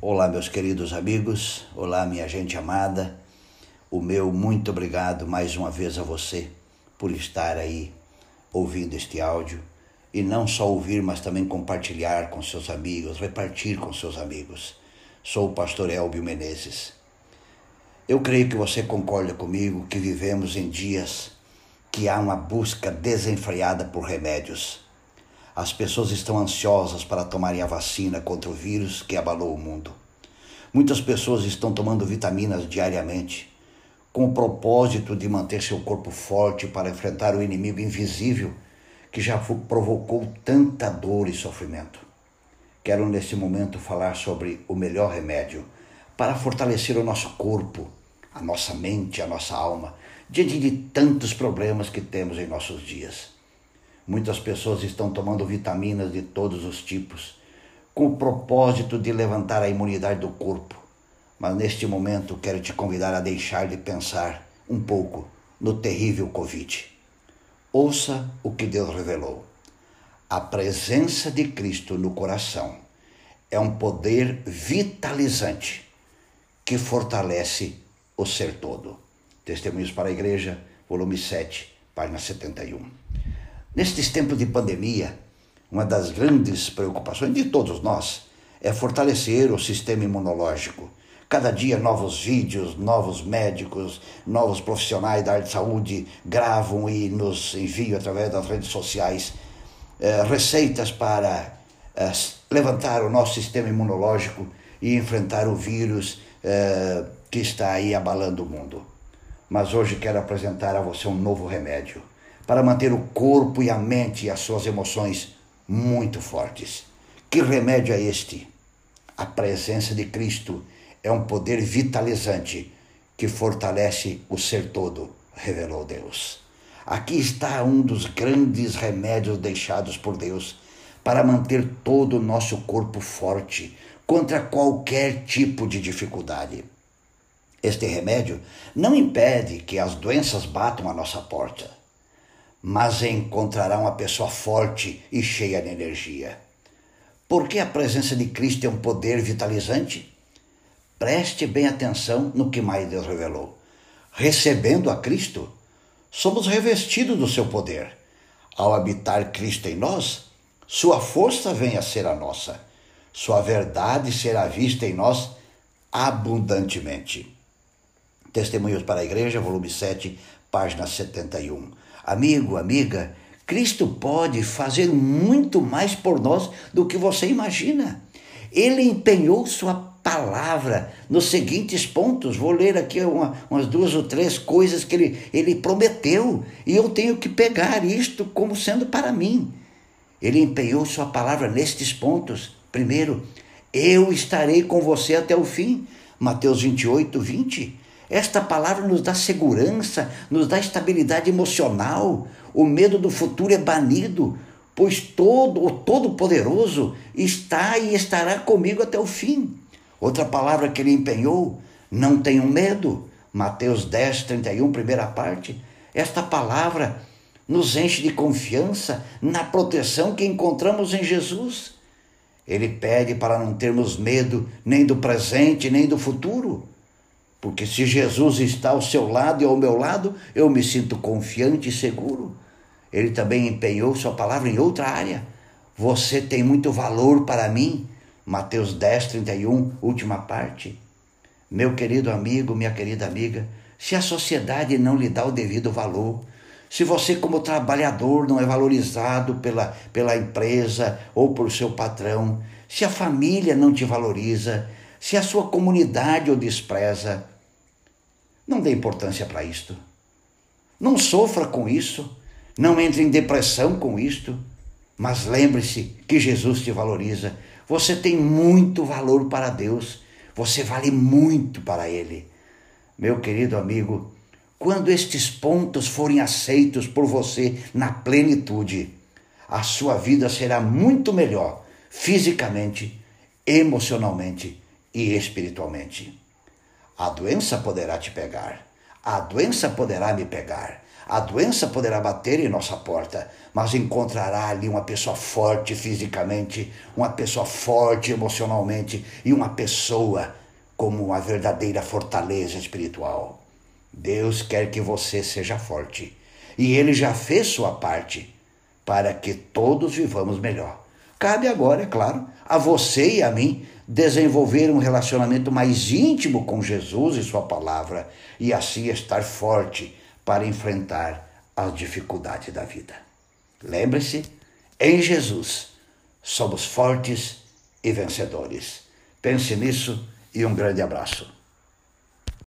Olá, meus queridos amigos, olá, minha gente amada. O meu muito obrigado mais uma vez a você por estar aí ouvindo este áudio e não só ouvir, mas também compartilhar com seus amigos, repartir com seus amigos. Sou o pastor Elbio Menezes. Eu creio que você concorda comigo que vivemos em dias que há uma busca desenfreada por remédios as pessoas estão ansiosas para tomarem a vacina contra o vírus que abalou o mundo. Muitas pessoas estão tomando vitaminas diariamente, com o propósito de manter seu corpo forte para enfrentar o inimigo invisível que já provocou tanta dor e sofrimento. Quero nesse momento falar sobre o melhor remédio para fortalecer o nosso corpo, a nossa mente, a nossa alma, diante de tantos problemas que temos em nossos dias. Muitas pessoas estão tomando vitaminas de todos os tipos, com o propósito de levantar a imunidade do corpo. Mas neste momento quero te convidar a deixar de pensar um pouco no terrível Covid. Ouça o que Deus revelou. A presença de Cristo no coração é um poder vitalizante que fortalece o ser todo. Testemunhos para a Igreja, volume 7, página 71. Nestes tempos de pandemia, uma das grandes preocupações de todos nós é fortalecer o sistema imunológico. Cada dia, novos vídeos, novos médicos, novos profissionais da área de saúde gravam e nos enviam através das redes sociais eh, receitas para eh, levantar o nosso sistema imunológico e enfrentar o vírus eh, que está aí abalando o mundo. Mas hoje quero apresentar a você um novo remédio para manter o corpo e a mente e as suas emoções muito fortes. Que remédio é este? A presença de Cristo é um poder vitalizante que fortalece o ser todo, revelou Deus. Aqui está um dos grandes remédios deixados por Deus para manter todo o nosso corpo forte contra qualquer tipo de dificuldade. Este remédio não impede que as doenças batam à nossa porta mas encontrará uma pessoa forte e cheia de energia. Porque a presença de Cristo é um poder vitalizante? Preste bem atenção no que mais Deus revelou. Recebendo a Cristo, somos revestidos do seu poder. Ao habitar Cristo em nós, sua força vem a ser a nossa. Sua verdade será vista em nós abundantemente. Testemunhos para a Igreja, volume 7, página 71. Amigo, amiga, Cristo pode fazer muito mais por nós do que você imagina. Ele empenhou sua palavra nos seguintes pontos. Vou ler aqui uma, umas duas ou três coisas que ele, ele prometeu, e eu tenho que pegar isto como sendo para mim. Ele empenhou sua palavra nestes pontos. Primeiro, eu estarei com você até o fim. Mateus 28, 20. Esta palavra nos dá segurança, nos dá estabilidade emocional. O medo do futuro é banido, pois todo o Todo-Poderoso está e estará comigo até o fim. Outra palavra que ele empenhou, não tenho medo. Mateus 10, 31, primeira parte. Esta palavra nos enche de confiança na proteção que encontramos em Jesus. Ele pede para não termos medo nem do presente, nem do futuro. Porque se Jesus está ao seu lado e ao meu lado, eu me sinto confiante e seguro. Ele também empenhou sua palavra em outra área. Você tem muito valor para mim. Mateus 10, 31, última parte. Meu querido amigo, minha querida amiga, se a sociedade não lhe dá o devido valor, se você, como trabalhador, não é valorizado pela, pela empresa ou por seu patrão, se a família não te valoriza, se a sua comunidade o despreza, não dê importância para isto. Não sofra com isso. Não entre em depressão com isto. Mas lembre-se que Jesus te valoriza. Você tem muito valor para Deus. Você vale muito para Ele. Meu querido amigo, quando estes pontos forem aceitos por você na plenitude, a sua vida será muito melhor fisicamente, emocionalmente e espiritualmente. A doença poderá te pegar, a doença poderá me pegar, A doença poderá bater em nossa porta, mas encontrará ali uma pessoa forte fisicamente, uma pessoa forte emocionalmente e uma pessoa como uma verdadeira fortaleza espiritual. Deus quer que você seja forte e Ele já fez sua parte para que todos vivamos melhor. Cabe agora, é claro, a você e a mim desenvolver um relacionamento mais íntimo com Jesus e Sua palavra e assim estar forte para enfrentar as dificuldades da vida. Lembre-se, em Jesus somos fortes e vencedores. Pense nisso e um grande abraço.